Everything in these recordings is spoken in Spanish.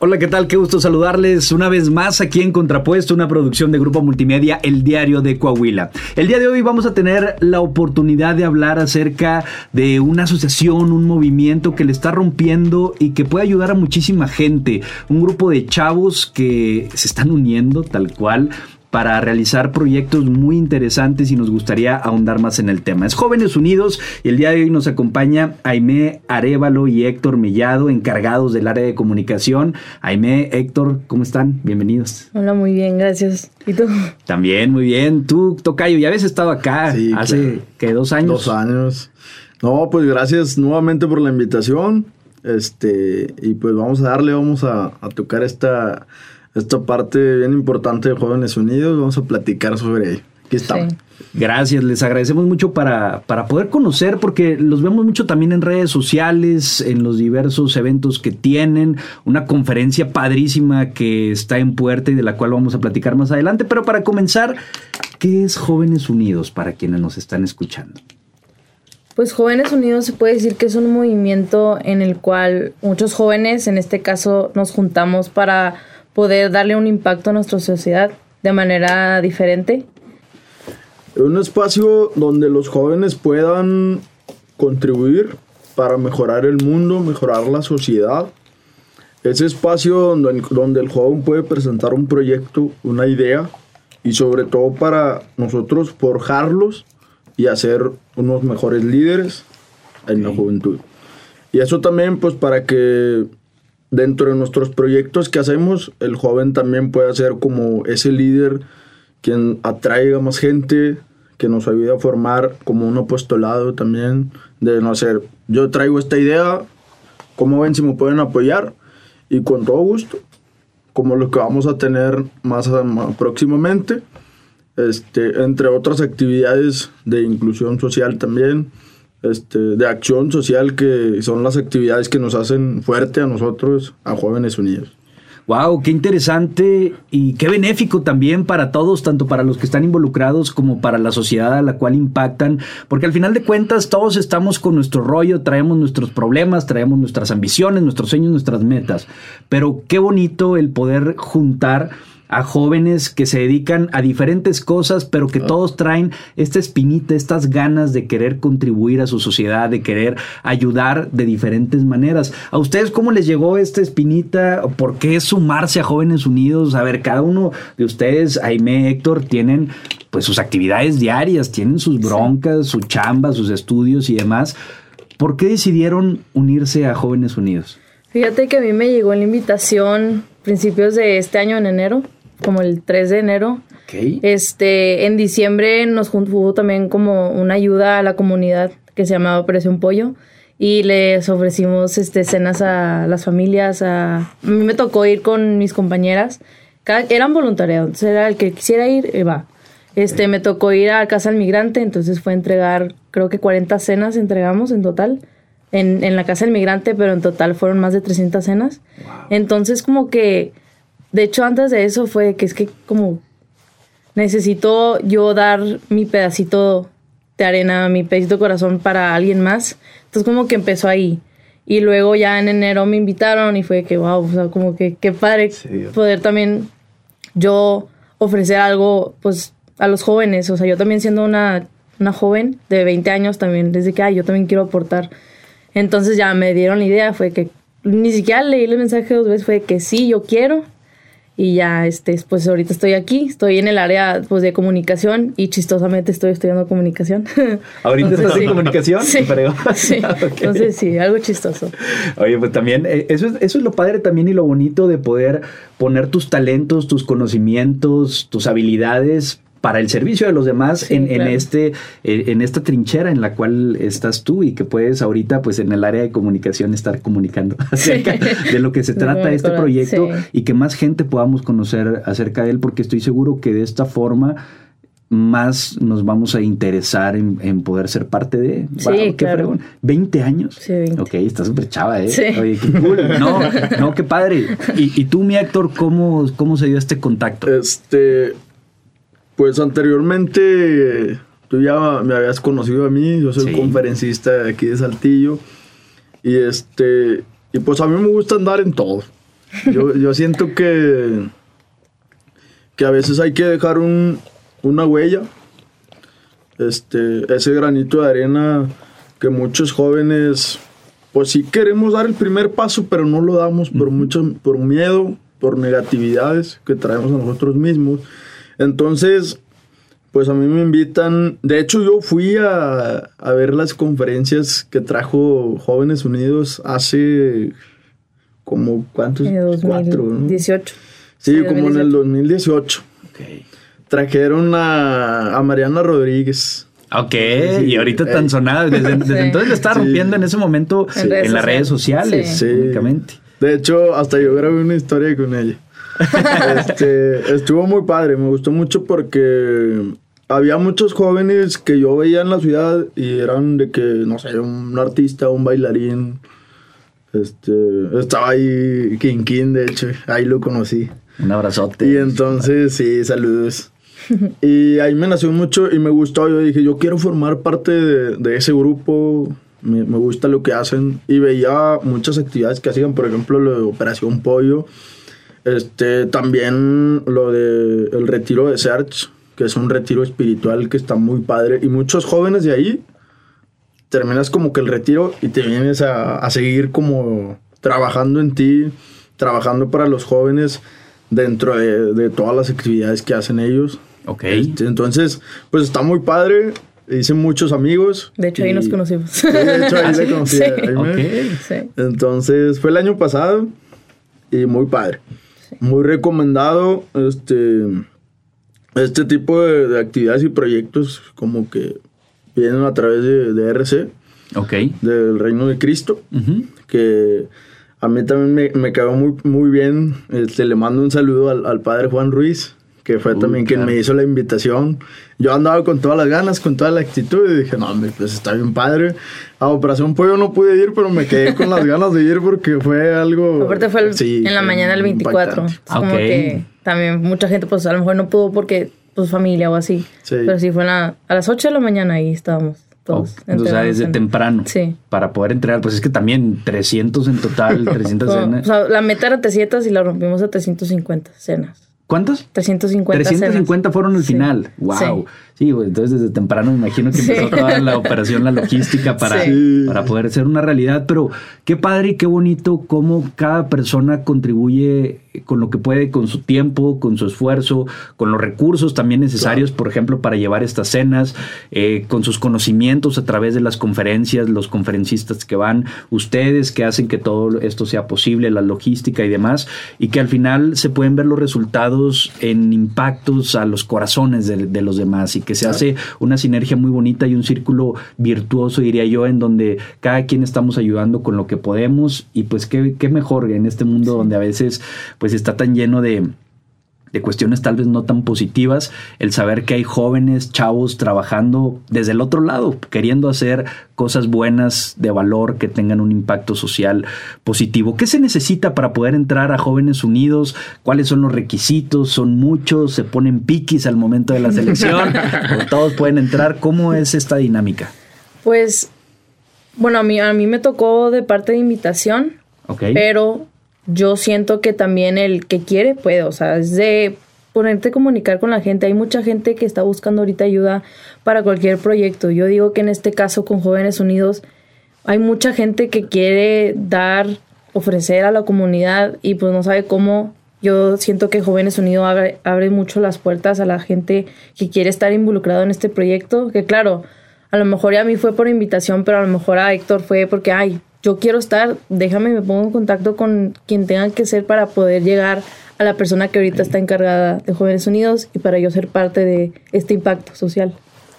Hola, ¿qué tal? Qué gusto saludarles una vez más aquí en Contrapuesto, una producción de Grupo Multimedia, El Diario de Coahuila. El día de hoy vamos a tener la oportunidad de hablar acerca de una asociación, un movimiento que le está rompiendo y que puede ayudar a muchísima gente. Un grupo de chavos que se están uniendo tal cual para realizar proyectos muy interesantes y nos gustaría ahondar más en el tema. Es Jóvenes Unidos y el día de hoy nos acompaña Aime Arevalo y Héctor Mellado, encargados del área de comunicación. Aime, Héctor, ¿cómo están? Bienvenidos. Hola, muy bien, gracias. ¿Y tú? También, muy bien. Tú, Tocayo, ya habías estado acá hace, que ¿Dos años? Dos años. No, pues gracias nuevamente por la invitación. Este, y pues vamos a darle, vamos a tocar esta esta parte bien importante de Jóvenes Unidos. Vamos a platicar sobre ello. Aquí estamos. Gracias, les agradecemos mucho para, para poder conocer, porque los vemos mucho también en redes sociales, en los diversos eventos que tienen, una conferencia padrísima que está en puerta y de la cual vamos a platicar más adelante. Pero para comenzar, ¿qué es Jóvenes Unidos para quienes nos están escuchando? Pues Jóvenes Unidos se puede decir que es un movimiento en el cual muchos jóvenes, en este caso, nos juntamos para poder darle un impacto a nuestra sociedad de manera diferente. Un espacio donde los jóvenes puedan contribuir para mejorar el mundo, mejorar la sociedad. Ese espacio donde, donde el joven puede presentar un proyecto, una idea y sobre todo para nosotros forjarlos y hacer unos mejores líderes en la juventud. Y eso también pues para que dentro de nuestros proyectos que hacemos, el joven también puede ser como ese líder quien atraiga más gente, que nos ayude a formar como un apostolado también, de no ser, yo traigo esta idea, ¿cómo ven si me pueden apoyar? Y con todo gusto, como lo que vamos a tener más, más próximamente, este, entre otras actividades de inclusión social también, este, de acción social que son las actividades que nos hacen fuerte a nosotros, a Jóvenes Unidos. Wow, qué interesante y qué benéfico también para todos, tanto para los que están involucrados como para la sociedad a la cual impactan, porque al final de cuentas todos estamos con nuestro rollo, traemos nuestros problemas, traemos nuestras ambiciones, nuestros sueños, nuestras metas, pero qué bonito el poder juntar a jóvenes que se dedican a diferentes cosas, pero que todos traen esta espinita, estas ganas de querer contribuir a su sociedad, de querer ayudar de diferentes maneras. ¿A ustedes cómo les llegó esta espinita? ¿Por qué sumarse a Jóvenes Unidos? A ver, cada uno de ustedes, Aime, Héctor, tienen pues sus actividades diarias, tienen sus broncas, su chamba, sus estudios y demás. ¿Por qué decidieron unirse a Jóvenes Unidos? Fíjate que a mí me llegó la invitación principios de este año, en enero, como el 3 de enero. Este, en diciembre nos hubo también como una ayuda a la comunidad que se llamaba Operación Pollo y les ofrecimos este, cenas a las familias. A, mí me tocó ir con mis compañeras. eran voluntariados, era el que quisiera ir, va. Este, me tocó ir a Casa del Migrante, entonces fue entregar, creo que 40 cenas entregamos en total. En, en la Casa del Migrante, pero en total fueron más de 300 cenas. Entonces como que de hecho, antes de eso fue que es que como necesito yo dar mi pedacito de arena, mi pedacito de corazón para alguien más. Entonces como que empezó ahí. Y luego ya en enero me invitaron y fue que, wow, o sea, como que qué padre poder también yo ofrecer algo, pues, a los jóvenes. O sea, yo también siendo una, una joven de 20 años también, desde que, ay, yo también quiero aportar. Entonces ya me dieron la idea, fue que ni siquiera leí el mensaje dos veces, fue que sí, yo quiero y ya este pues ahorita estoy aquí estoy en el área pues de comunicación y chistosamente estoy estudiando comunicación. Ahorita estás en comunicación sí, sí. entonces sí algo chistoso. Oye pues también eh, eso es, eso es lo padre también y lo bonito de poder poner tus talentos tus conocimientos tus habilidades para el servicio de los demás en, este eh, en esta trinchera en la cual estás tú y que puedes ahorita pues en el área de comunicación estar comunicando acerca de lo que se trata este proyecto y que más gente podamos conocer acerca de él porque estoy seguro que de esta forma más nos vamos a interesar en, poder ser parte de. Sí, claro. 20 años. Sí, 20. Ok, está súper chava, ¿eh? Sí. Oye, qué cool. No, no, qué padre. Y, y tú, mi actor, ¿cómo, ¿cómo se dio este contacto? Este, pues anteriormente tú ya me habías conocido a mí, yo soy conferencista de aquí de Saltillo y este y pues a mí me gusta andar en todo. Yo, yo siento que, que a veces hay que dejar un, una huella. Este, ese granito de arena que muchos jóvenes, pues sí queremos dar el primer paso, pero no lo damos por mucho, por miedo, por negatividades que traemos a nosotros mismos. Entonces, pues a mí me invitan, de hecho yo fui a, a ver las conferencias que trajo Jóvenes Unidos hace como cuántos, En ¿no? 2018. Sí, como en el 2018. 2018. Trajeron a, a Mariana Rodríguez. Ok, Sí, y ahorita eh. tan sonada. Desde, desde Sí. entonces le está Sí. rompiendo en ese momento En en, redes las redes sociales, sociales. Sí. únicamente. De hecho, hasta yo grabé una historia con ella. Este, estuvo muy padre, me gustó mucho porque había muchos jóvenes que yo veía en la ciudad y eran de que, no sé, un artista, un bailarín. Este, estaba ahí King King, de hecho, ahí lo conocí. Un abrazote. Y entonces, sí, saludos. Y ahí me nació mucho y me gustó. Yo dije, yo quiero formar parte de, de ese grupo. Me, me gusta lo que hacen. Y veía muchas actividades que hacían, por ejemplo, lo de Operación Pollo. Este, también lo de el retiro de Search, que es un retiro espiritual que está muy padre. Y muchos jóvenes de ahí terminas como que el retiro y te vienes a, a seguir como trabajando en ti, trabajando para los jóvenes dentro de, de todas las actividades que hacen ellos. Ok. Este, entonces, pues está muy padre. Hice muchos amigos. De hecho, ahí y- nos conocimos. Sí, de hecho, ahí le conocí a Sí. Jaime. Ok. Sí. Entonces, fue el año pasado y muy padre. Muy recomendado este, este tipo de, de actividades y proyectos como que vienen a través de, de RC, Ok. del Reino de Cristo, que a mí también me, me quedó muy, muy bien. Este, le mando un saludo al, al padre Juan Ruiz, que fue Uy, también quien claro. me hizo la invitación. Yo andaba con todas las ganas, con toda la actitud y dije, no, hombre, pues está bien padre. A Operación Pollo no pude ir, pero me quedé con las ganas de ir porque fue algo... Aparte fue el- sí, en la mañana del 24. impactante. Es como que también mucha gente pues a lo mejor no pudo porque pues familia o así. Sí. Pero sí fue la- a las 8 de la mañana ahí estábamos Oh, todos. o sea, desde en- temprano. Sí. Para poder entregar, pues es que también 300 en total, 300 Como- cenas. o sea, la meta era 300 y la rompimos a 350 cenas. ¿Cuántos? 350 350 cenas. fueron el Sí. final. Wow. Sí, güey, entonces desde temprano me imagino que Sí. empezó toda la operación, la logística para, Sí. para poder ser una realidad. Pero qué padre y qué bonito cómo cada persona contribuye con lo que puede, con su tiempo, con su esfuerzo, con los recursos también necesarios, por ejemplo, para llevar estas cenas, eh, con sus conocimientos a través de las conferencias, los conferencistas que van, ustedes que hacen que todo esto sea posible, la logística y demás, y que al final se pueden ver los resultados en impactos a los corazones de, de los demás y que se hace una sinergia muy bonita y un círculo virtuoso, diría yo, en donde cada quien estamos ayudando con lo que podemos. Y pues qué, qué mejor en este mundo donde a veces pues está tan lleno de de cuestiones tal vez no tan positivas, el saber que hay jóvenes, chavos trabajando desde el otro lado, queriendo hacer cosas buenas, de valor, que tengan un impacto social positivo. ¿Qué se necesita para poder entrar a Jóvenes Unidos? ¿Cuáles son los requisitos? ¿Son muchos? ¿Se ponen piquis al momento de la selección? ¿O todos pueden entrar? ¿Cómo es esta dinámica? Pues, bueno, a mí, a mí me tocó de parte de invitación, ¿Ok? pero yo siento que también el que quiere puede, o sea, es de ponerte a comunicar con la gente. Hay mucha gente que está buscando ahorita ayuda para cualquier proyecto. Yo digo que en este caso con Jóvenes Unidos hay mucha gente que quiere dar, ofrecer a la comunidad y pues no sabe cómo. Yo siento que Jóvenes Unidos abre, abre mucho las puertas a la gente que quiere estar involucrado en este proyecto, que claro, a lo mejor ya a mí fue por invitación, pero a lo mejor a Héctor fue porque, ay, yo quiero estar, déjame, me pongo en contacto con quien tenga que ser para poder llegar a la persona que ahorita está encargada de Jóvenes Unidos y para yo ser parte de este impacto social.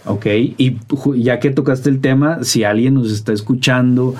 Ok, y ya que tocaste el tema, si alguien nos está escuchando,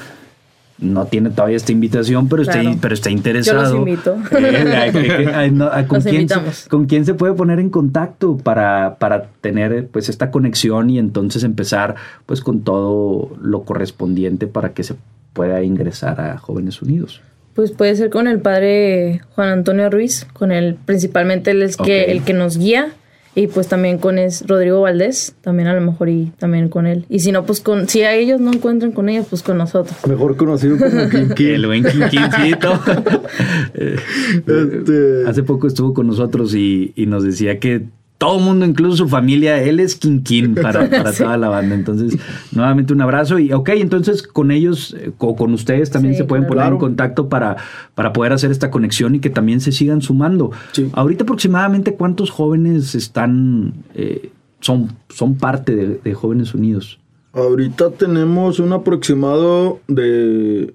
no tiene todavía esta invitación, pero, Claro. está, pero está interesado. Yo los invito. Eh, ¿con, Los quién se. ¿Con quién se puede poner en contacto para, para tener pues esta conexión y entonces empezar pues con todo lo correspondiente para que se pueda ingresar a Jóvenes Unidos? Pues puede ser con el padre Juan Antonio Ruiz, con él principalmente él es que el que nos guía Y pues también con es Rodrigo Valdés, también a lo mejor y también con él. Y si no, pues con, si a ellos no encuentran con ellos, pues con nosotros. Mejor conocido como Quinquín. El buen Quinquincito. este... Hace poco estuvo con nosotros y, y nos decía que todo el mundo, incluso su familia, él es Quinquín para, para toda la banda. Entonces, nuevamente un abrazo. Y ok, entonces con ellos eh, o con ustedes también se pueden poner en contacto para, para poder hacer esta conexión y que también se sigan sumando. Ahorita aproximadamente cuántos jóvenes están, eh, son, son parte de, Jóvenes Unidos. Ahorita tenemos un aproximado de...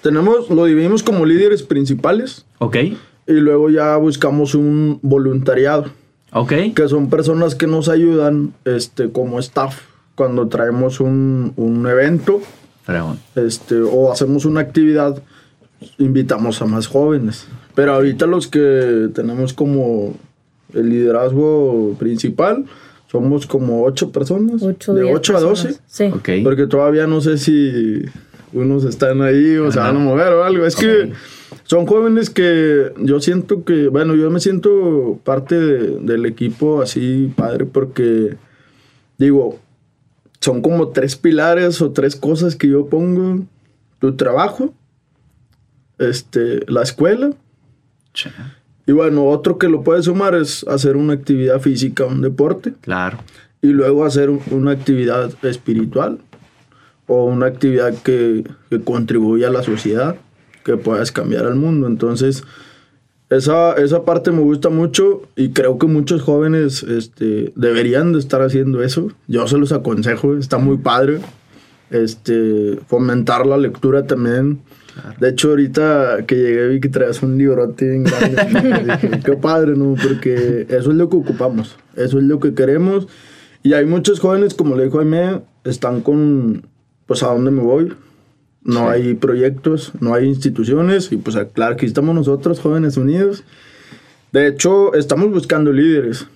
Tenemos, lo dividimos como líderes principales. Ok. Y luego ya buscamos un voluntariado. Que son personas que nos ayudan este, como staff cuando traemos un, un evento. Este, o hacemos una actividad, invitamos a más jóvenes. Pero ahorita los que tenemos como el liderazgo principal, somos como ocho personas. de 8 a 12. Sí. Porque todavía no sé si unos están ahí o se van a mover o algo. Es que son jóvenes que yo siento que, bueno, yo me siento parte del equipo así, padre, porque digo, son como tres pilares o tres cosas que yo pongo. Tu trabajo, este, la escuela. Y bueno, otro que lo puedes sumar es hacer una actividad física, un deporte. Claro. Y luego hacer una actividad espiritual o una actividad que, que contribuya a la sociedad que puedas cambiar al mundo. Entonces, esa, esa parte me gusta mucho y creo que muchos jóvenes este, deberían de estar haciendo eso. Yo se los aconsejo, está muy padre. Este, fomentar la lectura también. De hecho, ahorita que llegué vi que traías un librote grande. qué padre, ¿no? Porque eso es lo que ocupamos, eso es lo que queremos. Y hay muchos jóvenes, como le dijo Jaime, están con, pues, ¿a dónde me voy? No hay proyectos, no hay instituciones y pues claro, aquí estamos nosotros, Jóvenes Unidos. De hecho, estamos buscando líderes.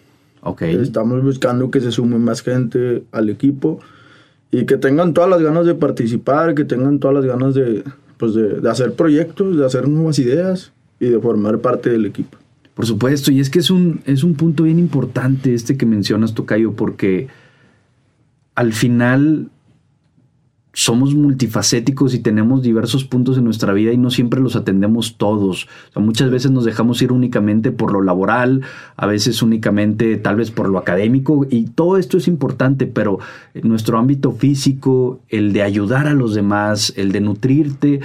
Okay. Estamos buscando que se sume más gente al equipo y que tengan todas las ganas de participar, que tengan todas las ganas de, pues de, de hacer proyectos, de hacer nuevas ideas y de formar parte del equipo. Por supuesto, y es que es un, es un punto bien importante este que mencionas, Tocayo, porque al final somos multifacéticos y tenemos diversos puntos en nuestra vida y no siempre los atendemos todos. muchas veces nos dejamos ir únicamente por lo laboral, a veces únicamente tal vez por lo académico y todo esto es importante, pero nuestro ámbito físico, el de ayudar a los demás, el de nutrirte,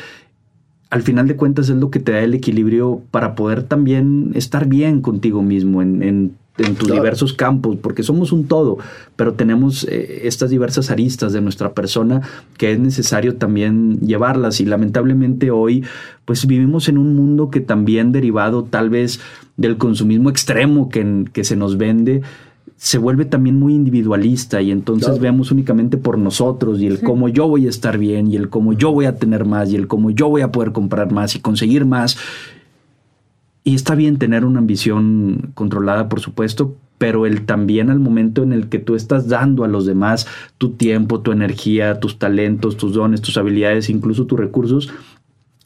al final de cuentas es lo que te da el equilibrio para poder también estar bien contigo mismo en, en en tus diversos campos, porque somos un todo, pero tenemos eh, estas diversas aristas de nuestra persona que es necesario también llevarlas. Y lamentablemente hoy pues vivimos en un mundo que también derivado tal vez del consumismo extremo que, que se nos vende, se vuelve también muy individualista. Y entonces vemos únicamente por nosotros y el cómo yo voy a estar bien y el cómo yo voy a tener más y el cómo yo voy a poder comprar más y conseguir más y está bien tener una ambición controlada, por supuesto, pero el también al momento en el que tú estás dando a los demás tu tiempo, tu energía, tus talentos, tus dones, tus habilidades, incluso tus recursos,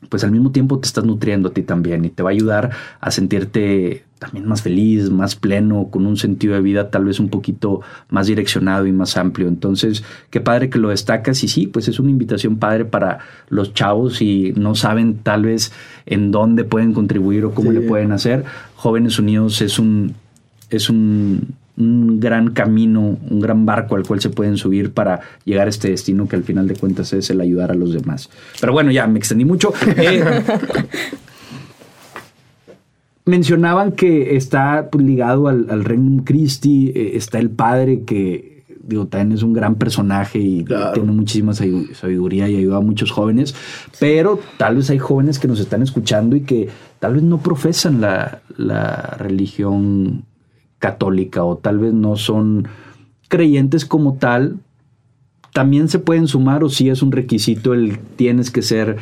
pues al mismo tiempo te estás nutriendo a ti también y te va a ayudar a sentirte también más feliz, más pleno, con un sentido de vida tal vez un poquito más direccionado y más amplio. Entonces, qué padre que lo destacas y sí, pues es una invitación padre para los chavos y no saben tal vez en dónde pueden contribuir o cómo le pueden hacer. Jóvenes Unidos es un es un un gran camino, un gran barco al cual se pueden subir para llegar a este destino que al final de cuentas es el ayudar a los demás. Pero bueno, ya me extendí mucho. Eh, mencionaban que está pues, ligado al, al Regnum Christi, eh, está el padre que digo, también es un gran personaje y tiene muchísima sabiduría y ayuda a muchos jóvenes, pero tal vez hay jóvenes que nos están escuchando y que tal vez no profesan la, la religión católica o tal vez no son creyentes como tal, también se pueden sumar o si es un requisito el tienes que ser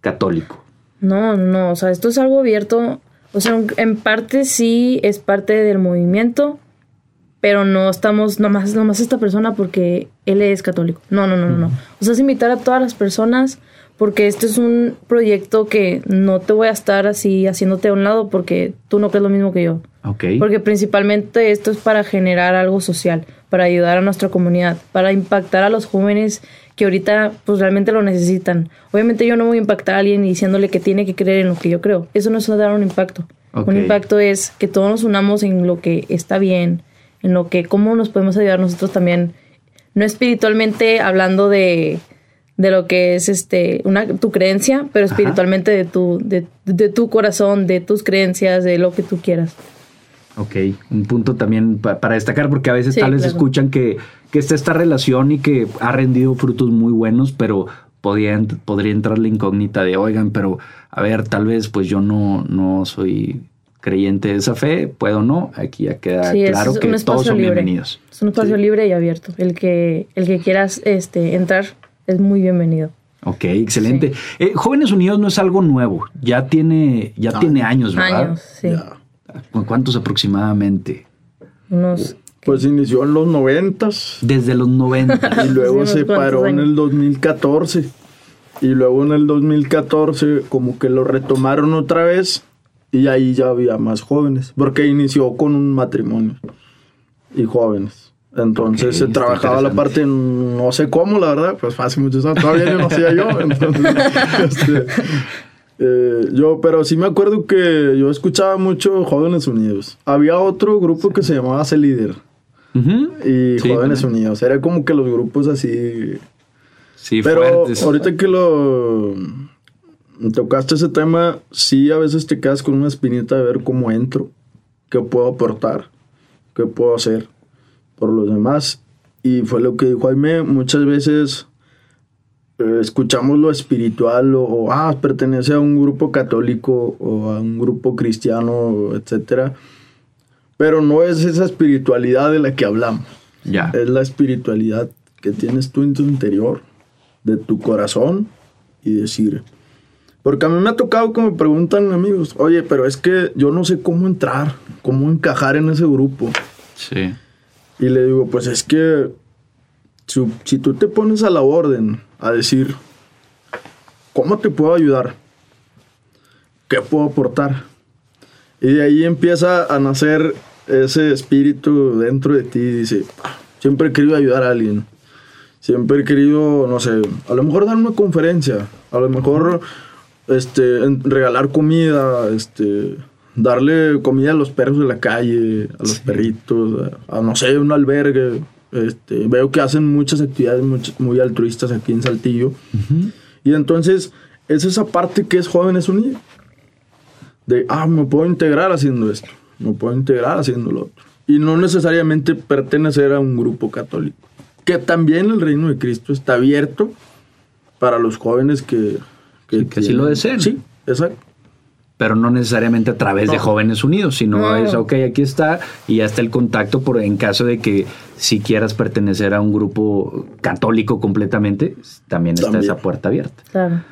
católico. No, no, o sea, esto es algo abierto, o sea, en parte sí es parte del movimiento, pero no estamos nomás, nomás esta persona porque él es católico. No, no, no, no, no. O sea, es invitar a todas las personas porque este es un proyecto que no te voy a estar así haciéndote a un lado porque tú no crees lo mismo que yo. Porque principalmente esto es para generar algo social, para ayudar a nuestra comunidad, para impactar a los jóvenes que ahorita pues realmente lo necesitan. Obviamente yo no voy a impactar a alguien diciéndole que tiene que creer en lo que yo creo. Eso no es dar un impacto. Un impacto es que todos nos unamos en lo que está bien, en lo que cómo nos podemos ayudar nosotros también, no espiritualmente hablando de, de lo que es este una tu creencia, pero espiritualmente de tu de, de, tu corazón, de tus creencias, de lo que tú quieras. Ok, un punto también para destacar, porque a veces tal vez escuchan que, que está esta relación y que ha rendido frutos muy buenos, pero podría, podría entrar la incógnita de, oigan, pero a ver, tal vez pues yo no, no soy creyente de esa fe, puedo no, aquí ya queda claro que todos son bienvenidos. Es un espacio libre y abierto. El que, el que quieras este, entrar es muy bienvenido. Ok, excelente. Eh, Jóvenes Unidos no es algo nuevo, ya tiene, ya tiene años, ¿verdad? Años, sí. ¿Cuántos aproximadamente? Unos. Pues inició en los noventas. Desde los 90. y luego se paró en el 2014. Y luego en el 2014 como que lo retomaron otra vez y ahí ya había más jóvenes, porque inició con un matrimonio y jóvenes. Entonces se trabajaba la parte, no sé cómo, la verdad, pues hace muchos años, todavía no hacía yo. Entonces, este, eh, yo, pero sí me acuerdo que yo escuchaba mucho Jóvenes Unidos. Había otro grupo que se llamaba C Líder. Y Jóvenes Unidos. Era como que los grupos así. Sí, pero ahorita que lo tocaste ese tema, sí a veces te quedas con una espinita de ver cómo entro, qué puedo aportar, qué puedo hacer por los demás. Y fue lo que dijo Jaime, muchas veces escuchamos lo espiritual o, ah, pertenece a un grupo católico o a un grupo cristiano, etcétera. Pero no es esa espiritualidad de la que hablamos. Ya. Es la espiritualidad que tienes tú en tu interior, de tu corazón y decir. Porque a mí me ha tocado que me preguntan amigos, oye, pero es que yo no sé cómo entrar, cómo encajar en ese grupo. Sí. Y le digo, pues es que si, si tú te pones a la orden a decir, ¿cómo te puedo ayudar? ¿Qué puedo aportar? Y de ahí empieza a nacer ese espíritu dentro de ti. Dice, siempre he querido ayudar a alguien. Siempre he querido, no sé, a lo mejor dar una conferencia. A lo mejor este, regalar comida, este, darle comida a los perros de la calle, a los perritos, a, no sé, un albergue. Este, veo que hacen muchas actividades muy, altruistas aquí en Saltillo. Y entonces es esa parte que es Jóvenes Unidos. De, ah, me puedo integrar haciendo esto, me puedo integrar haciendo lo otro. Y no necesariamente pertenecer a un grupo católico. Que también el reino de Cristo está abierto para los jóvenes que... Que, que así lo deseen. Sí, exacto pero no necesariamente a través de Jóvenes Unidos, sino es, ok, aquí está y ya está el contacto por en caso de que si quieras pertenecer a un grupo católico completamente, también, también. está esa puerta abierta. Claro.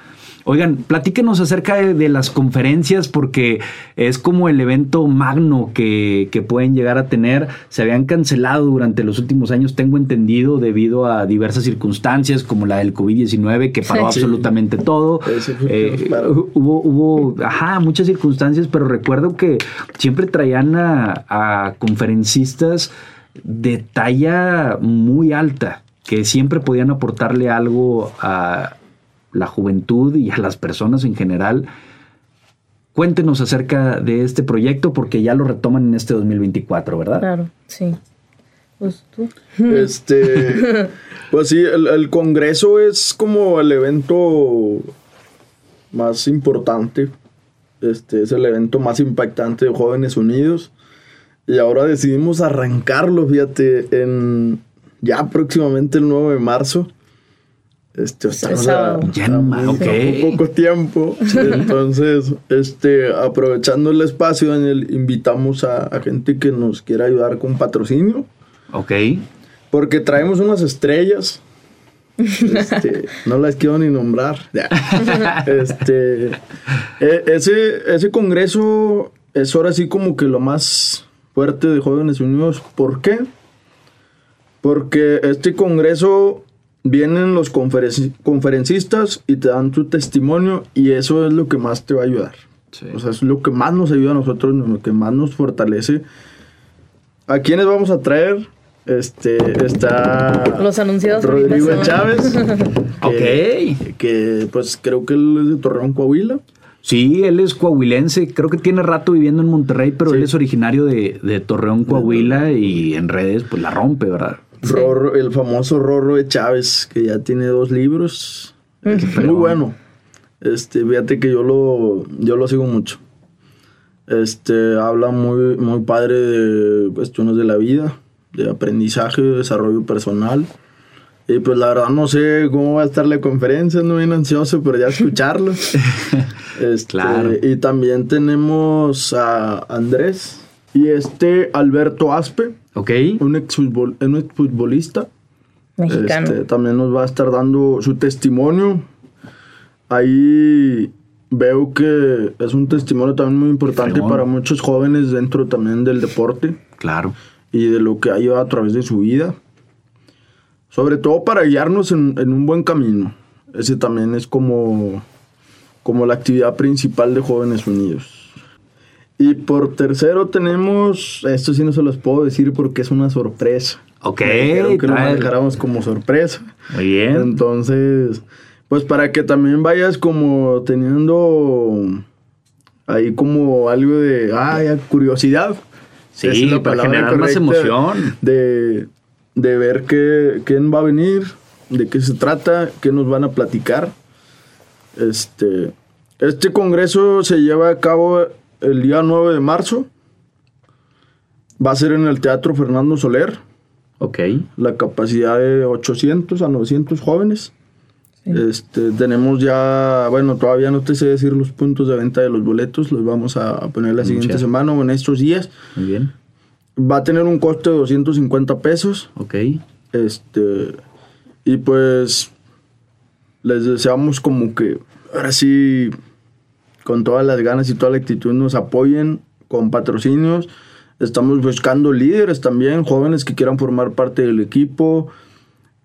Oigan, platíquenos acerca de, las conferencias porque es como el evento magno que, pueden llegar a tener. Se habían cancelado durante los últimos años, tengo entendido, debido a diversas circunstancias como la del COVID-19 que paró absolutamente todo. Eh, hubo, hubo ajá, muchas circunstancias, pero recuerdo que siempre traían a, a conferencistas de talla muy alta que siempre podían aportarle algo a, la juventud y a las personas en general. Cuéntenos acerca de este proyecto porque ya lo retoman en este 2024, ¿verdad? Claro, sí. Pues tú. Este, pues sí, el, Congreso es como el evento más importante. Este es el evento más impactante de Jóvenes Unidos. Y ahora decidimos arrancarlo, fíjate, en ya próximamente el 9 de marzo. Este, estamos a, poco tiempo. Entonces, este, aprovechando el espacio, Daniel, invitamos a, gente que nos quiera ayudar con patrocinio. Ok. Porque traemos unas estrellas. Este, no las quiero ni nombrar. Este, e, ese, ese congreso es ahora sí como que lo más fuerte de Jóvenes Unidos. ¿Por qué? Porque este congreso vienen los conferencistas y te dan tu testimonio y eso es lo que más te va a ayudar. O sea, es lo que más nos ayuda a nosotros, lo que más nos fortalece. ¿A quiénes vamos a traer? Este, está... Los anunciados. Rodrigo Chávez. ok. Que pues creo que él es de Torreón, Coahuila. Sí, él es coahuilense, creo que tiene rato viviendo en Monterrey, pero él es originario de, Torreón, Coahuila y en redes pues la rompe, ¿verdad? Rorro, el famoso Rorro de Chávez, que ya tiene dos libros. muy bueno. Este, fíjate que yo lo, yo lo sigo mucho. Este, habla muy, muy padre de cuestiones de la vida, de aprendizaje, de desarrollo personal. Y pues la verdad no sé cómo va a estar la conferencia, no bien ansioso, pero ya escucharlo. este, claro. Y también tenemos a Andrés y este Alberto Aspe. Ok. Un exfutbolista. Mexicano. Este, también nos va a estar dando su testimonio. Ahí veo que es un testimonio también muy importante para muchos jóvenes dentro también del deporte. Claro. Y de lo que ha llevado a través de su vida sobre todo para guiarnos en, un buen camino. Ese también es como, como la actividad principal de Jóvenes Unidos. Y por tercero tenemos, esto sí no se los puedo decir porque es una sorpresa. Ok. Creo que lo manejáramos como sorpresa. Muy bien. Entonces, pues para que también vayas como teniendo ahí como algo de, ah, curiosidad. Sí, para generar más emoción. De, de ver qué, quién va a venir, de qué se trata, qué nos van a platicar. Este, este congreso se lleva a cabo el día 9 de marzo. Va a ser en el Teatro Fernando Soler. Ok. La capacidad de 800 a 900 jóvenes. Este, tenemos ya, bueno, todavía no te sé decir los puntos de venta de los boletos, los vamos a poner la siguiente semana o en estos días. Muy bien. Va a tener un costo de 250 pesos. Ok. Este. Y pues. Les deseamos como que ahora sí, con todas las ganas y toda la actitud, nos apoyen con patrocinios. Estamos buscando líderes también, jóvenes que quieran formar parte del equipo.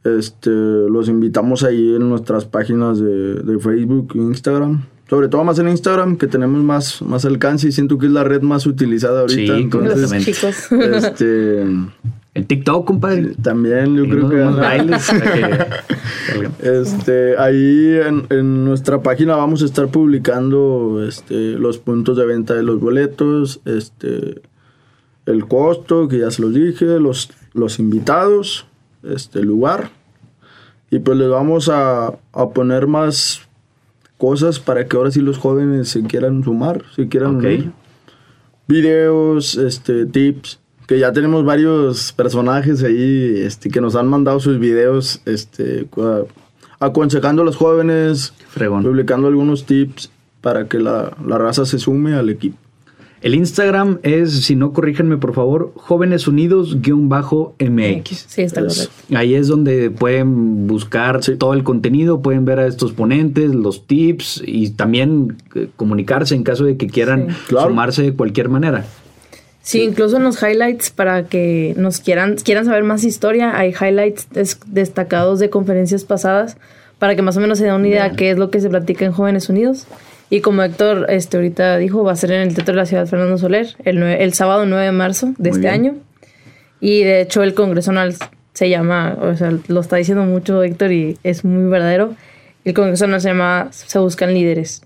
Este, los invitamos ahí en nuestras páginas de, de Facebook e Instagram sobre todo más en Instagram, que tenemos más, más alcance y siento que es la red más utilizada ahorita. Sí, entonces, chicos. Este, el TikTok, compadre. también, yo creo que. Bailes este, ahí en, en, nuestra página vamos a estar publicando este, los puntos de venta de los boletos, este, el costo, que ya se los dije, los, los invitados, este, el lugar. Y pues les vamos a, a poner más cosas para que ahora sí los jóvenes se quieran sumar, se quieran unir. Videos, este, tips, que ya tenemos varios personajes ahí este, que nos han mandado sus videos este, aconsejando a los jóvenes, publicando algunos tips para que la, la raza se sume al equipo. El Instagram es, si no corríjanme por favor, Jóvenes Unidos-MX. Sí, está correcto. Ahí es donde pueden buscar todo el contenido, pueden ver a estos ponentes, los tips y también eh, comunicarse en caso de que quieran sumarse de cualquier manera. Sí, incluso en los highlights para que nos quieran, quieran saber más historia, hay highlights destacados de conferencias pasadas para que más o menos se den una idea de qué es lo que se platica en Jóvenes Unidos. Y como Héctor este, ahorita dijo, va a ser en el Teatro de la Ciudad Fernando Soler el, el sábado 9 de marzo de este año. Y de hecho el Congreso Anual se llama, o sea, lo está diciendo mucho Héctor y es muy verdadero. El Congreso Anual se llama Se Buscan Líderes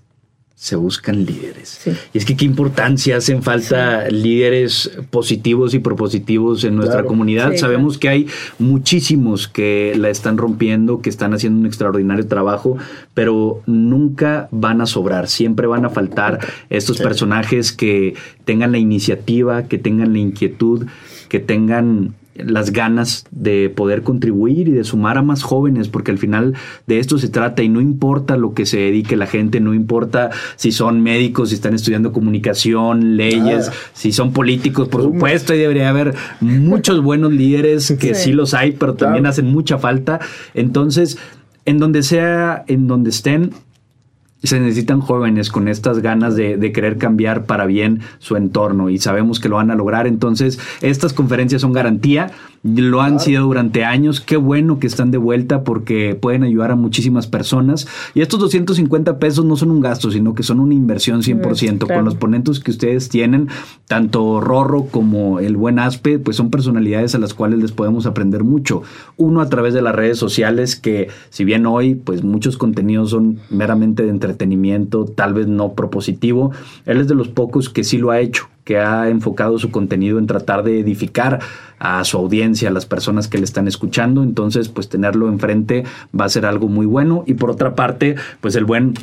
se buscan líderes. Y es que qué importancia hacen falta líderes positivos y propositivos en nuestra comunidad. Sabemos que hay muchísimos que la están rompiendo, que están haciendo un extraordinario trabajo, pero nunca van a sobrar, siempre van a faltar estos personajes que tengan la iniciativa, que tengan la inquietud, que tengan las ganas de poder contribuir y de sumar a más jóvenes, porque al final de esto se trata y no importa lo que se dedique la gente, no importa si son médicos, si están estudiando comunicación, leyes, si son políticos, por supuesto, y debería haber muchos buenos líderes que sí, los hay, pero también hacen mucha falta. Entonces, en donde sea, en donde estén, se necesitan jóvenes con estas ganas de, querer cambiar para bien su entorno y sabemos que lo van a lograr. Entonces, estas conferencias son garantía lo han sido durante años. Qué bueno que están de vuelta porque pueden ayudar a muchísimas personas. Y estos 250 pesos no son un gasto, sino que son una inversión 100%. Con los ponentes que ustedes tienen, tanto Rorro como el buen Aspe, pues son personalidades a las cuales les podemos aprender mucho. Uno a través de las redes sociales, que si bien hoy, pues muchos contenidos son meramente de entretenimiento, tal vez no propositivo, él es de los pocos que sí lo ha hecho que ha enfocado su contenido en tratar de edificar a su audiencia, a las personas que le están escuchando. Entonces, pues tenerlo enfrente va a ser algo muy bueno. Y por otra parte, pues el buen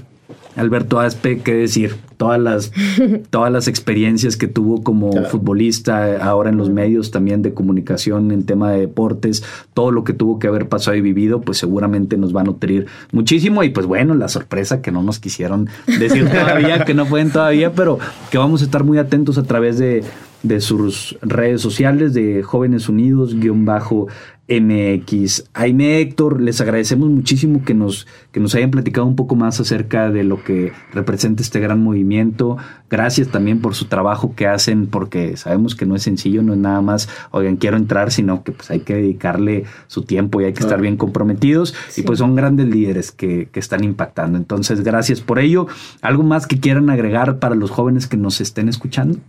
Alberto Aspe, qué decir, todas las, todas las experiencias que tuvo como futbolista, ahora en los medios también de comunicación, en tema de deportes, todo lo que tuvo que haber pasado y vivido, pues seguramente nos va a nutrir muchísimo. Y pues bueno, la sorpresa que no nos quisieron decir todavía, que no pueden todavía, pero que vamos a estar muy atentos a través de, de sus redes sociales de Jóvenes Unidos, guion bajo MX. Aime Héctor, les agradecemos muchísimo que nos, que nos hayan platicado un poco más acerca de lo que representa este gran movimiento. Gracias también por su trabajo que hacen, porque sabemos que no es sencillo, no es nada más, oigan, quiero entrar, sino que pues hay que dedicarle su tiempo y hay que estar bien comprometidos. Y pues son grandes líderes que, que están impactando. Entonces, gracias por ello. ¿Algo más que quieran agregar para los jóvenes que nos estén escuchando?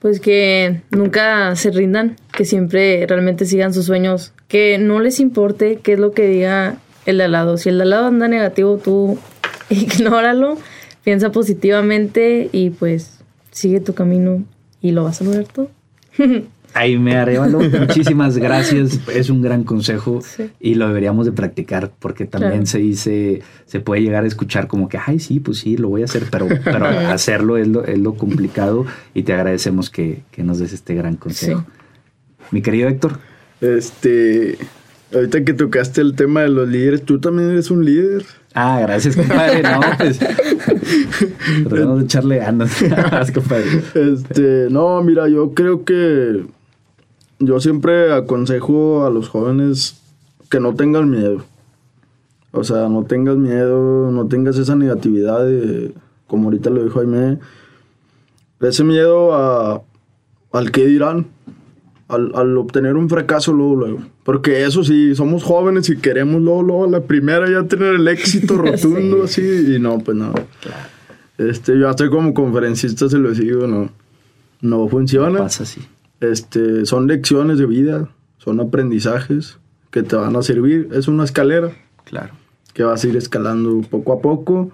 Pues que nunca se rindan, que siempre realmente sigan sus sueños, que no les importe qué es lo que diga el de al lado. Si el de al lado anda negativo, tú ignóralo, piensa positivamente y pues sigue tu camino y lo vas a lograr todo. Ahí me Arevalo, muchísimas gracias. Es un gran consejo y lo deberíamos de practicar porque también se dice, se puede llegar a escuchar como que, ay, sí, pues sí, lo voy a hacer, pero, pero hacerlo es lo, es lo complicado y te agradecemos que, nos des este gran consejo. Mi querido Héctor. Este, ahorita que tocaste el tema de los líderes, tú también eres un líder. Ah, gracias, compadre. No, pues. Tratamos de echarle ganas, compadre. Este, no, mira, yo creo que yo siempre aconsejo a los jóvenes que no tengan miedo. O sea, no tengas miedo, no tengas esa negatividad de, como ahorita lo dijo Jaime, ese miedo a, al que dirán, al, obtener un fracaso luego, luego. Porque eso sí, somos jóvenes y queremos luego, luego, la primera ya tener el éxito rotundo así, y no, pues no. Este, yo estoy como conferencista, se lo digo, no, no funciona. pasa así este, son lecciones de vida, son aprendizajes que te van a servir. Es una escalera. Claro. Que vas a ir escalando poco a poco.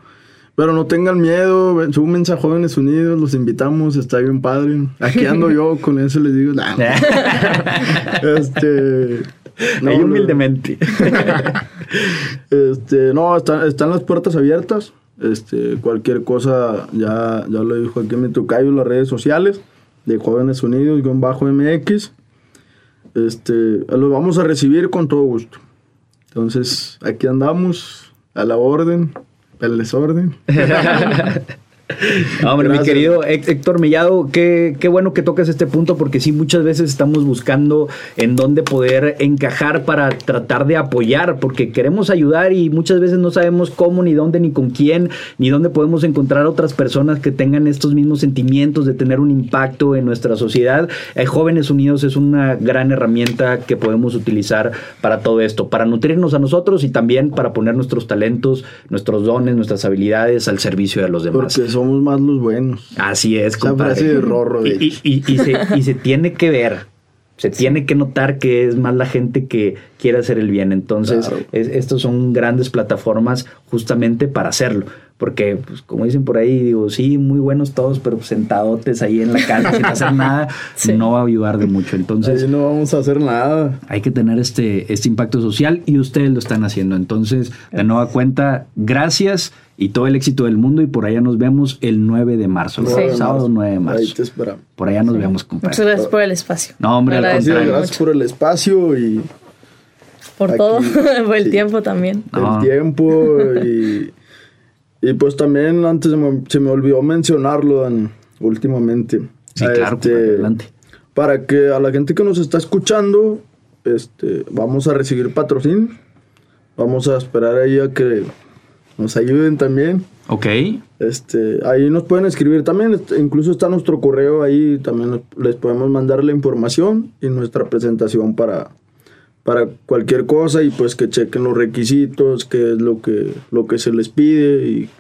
Pero no tengan miedo, súmense a Jóvenes Unidos, los invitamos, está bien padre. Aquí ando yo, con eso les digo, este. No, humildemente. este, no, están, están las puertas abiertas. Este, cualquier cosa, ya, ya lo dijo aquí mi tocayo en las redes sociales de Jóvenes Unidos, bajo MX. Este, lo vamos a recibir con todo gusto. Entonces, aquí andamos, a la orden, el desorden. Hombre, mi querido Héctor Mellado, qué, qué, bueno que tocas este punto porque sí, muchas veces estamos buscando en dónde poder encajar para tratar de apoyar, porque queremos ayudar y muchas veces no sabemos cómo, ni dónde, ni con quién, ni dónde podemos encontrar otras personas que tengan estos mismos sentimientos de tener un impacto en nuestra sociedad. Eh, Jóvenes Unidos es una gran herramienta que podemos utilizar para todo esto, para nutrirnos a nosotros y también para poner nuestros talentos, nuestros dones, nuestras habilidades al servicio de los demás somos más los buenos. Así es, compadre. de rorro. y, y, y, se, y se tiene que ver. Se tiene que notar que es más la gente que quiere hacer el bien. Entonces, estos son grandes plataformas justamente para hacerlo. Porque, pues, como dicen por ahí, digo, sí, muy buenos todos, pero sentadotes ahí en la casa sin hacer nada, no va a ayudar de mucho. Entonces, ahí no vamos a hacer nada. Hay que tener este, este impacto social y ustedes lo están haciendo. Entonces, de nueva cuenta, gracias y todo el éxito del mundo y por allá nos vemos el 9 de marzo, sábado 9 de marzo. Ahí te esperamos. Por allá nos vemos, compadre. Muchas gracias por el espacio. No, hombre, al contrario. Gracias por el espacio y... Por todo, por el tiempo también. El tiempo y, y pues también antes se me, olvidó mencionarlo últimamente. Sí, claro, este, adelante. Para que a la gente que nos está escuchando, este, vamos a recibir patrocinio. Vamos a esperar ahí a que nos ayuden también. Ok. Este, ahí nos pueden escribir también, este, incluso está nuestro correo ahí, también les podemos mandar la información y nuestra presentación para, para cualquier cosa y pues que chequen los requisitos, qué es lo que, lo que se les pide y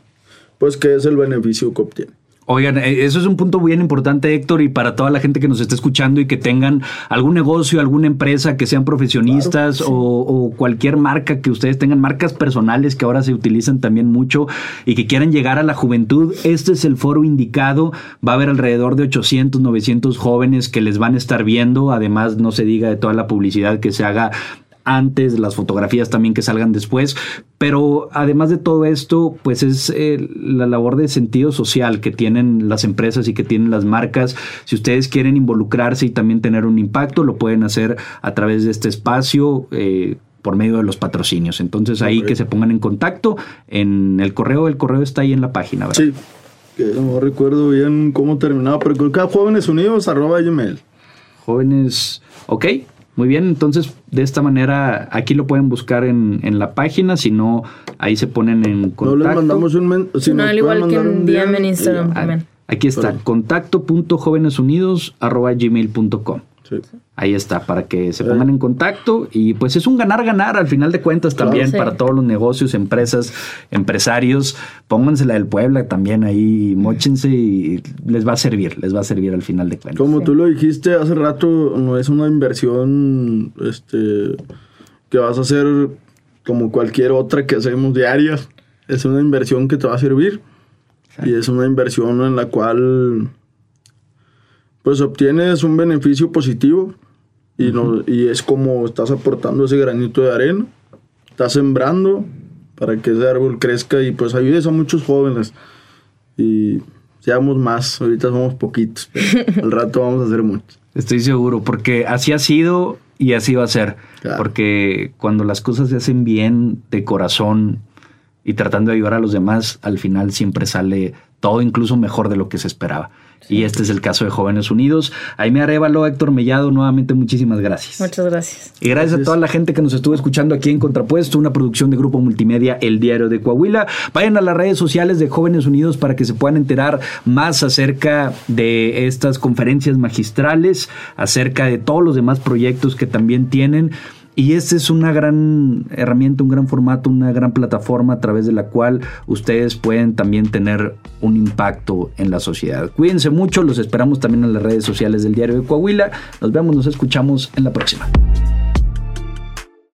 pues qué es el beneficio que obtienen. Oigan, eh, eso es un punto bien importante, Héctor, y para toda la gente que nos está escuchando y que tengan algún negocio, alguna empresa, que sean profesionistas o, cualquier marca que ustedes tengan, marcas personales que ahora se utilizan también mucho y que quieran llegar a la juventud, este es el foro indicado. Va a haber alrededor de 800, 900 jóvenes que les van a estar viendo. Además, no se diga de toda la publicidad que se haga antes, las fotografías también que salgan después, pero además de todo esto, pues es eh, la labor de sentido social que tienen las empresas y que tienen las marcas. Si ustedes quieren involucrarse y también tener un impacto, lo pueden hacer a través de este espacio. Eh, por medio de los patrocinios. Entonces ahí que se pongan en contacto en el correo, el correo está ahí en la página, ¿verdad? Sí, que no recuerdo bien cómo terminaba, pero creo que Jóvenes Unidos arroba gmail. Jóvenes, ok, muy bien, entonces de esta manera aquí lo pueden buscar en, en la página, si no, ahí se ponen en contacto. No les mandamos un men si no, al igual que en DM en Instagram también. Aquí está, contacto.jovenesunidos.gmail.com. Ahí está, para que se pongan en contacto y pues es un ganar-ganar al final de cuentas también para todos los negocios, empresas, empresarios. Pónganse la del Puebla también ahí, mochense y les va a servir, les va a servir al final de cuentas. Como tú lo dijiste hace rato, no es una inversión este, que vas a hacer como cualquier otra que hacemos diaria. Es una inversión que te va a servir. Y es una inversión en la cual pues obtienes un beneficio positivo y, no, y es como estás aportando ese granito de arena, estás sembrando para que ese árbol crezca y pues ayudes a muchos jóvenes y seamos más, ahorita somos poquitos, pero al rato vamos a hacer muchos. Estoy seguro, porque así ha sido y así va a ser, porque cuando las cosas se hacen bien de corazón y tratando de ayudar a los demás, al final siempre sale todo incluso mejor de lo que se esperaba. Y este es el caso de Jóvenes Unidos. Aime Arevalo, Héctor Mellado, nuevamente muchísimas gracias. Muchas gracias. Y gracias, a toda la gente que nos estuvo escuchando aquí en Contrapuesto, una producción de Grupo Multimedia El Diario de Coahuila. Vayan a las redes sociales de Jóvenes Unidos para que se puedan enterar más acerca de estas conferencias magistrales, acerca de todos los demás proyectos que también tienen. Y esta es una gran herramienta, un gran formato, una gran plataforma a través de la cual ustedes pueden también tener un impacto en la sociedad. Cuídense mucho, los esperamos también en las redes sociales del Diario de Coahuila. Nos vemos, nos escuchamos en la próxima.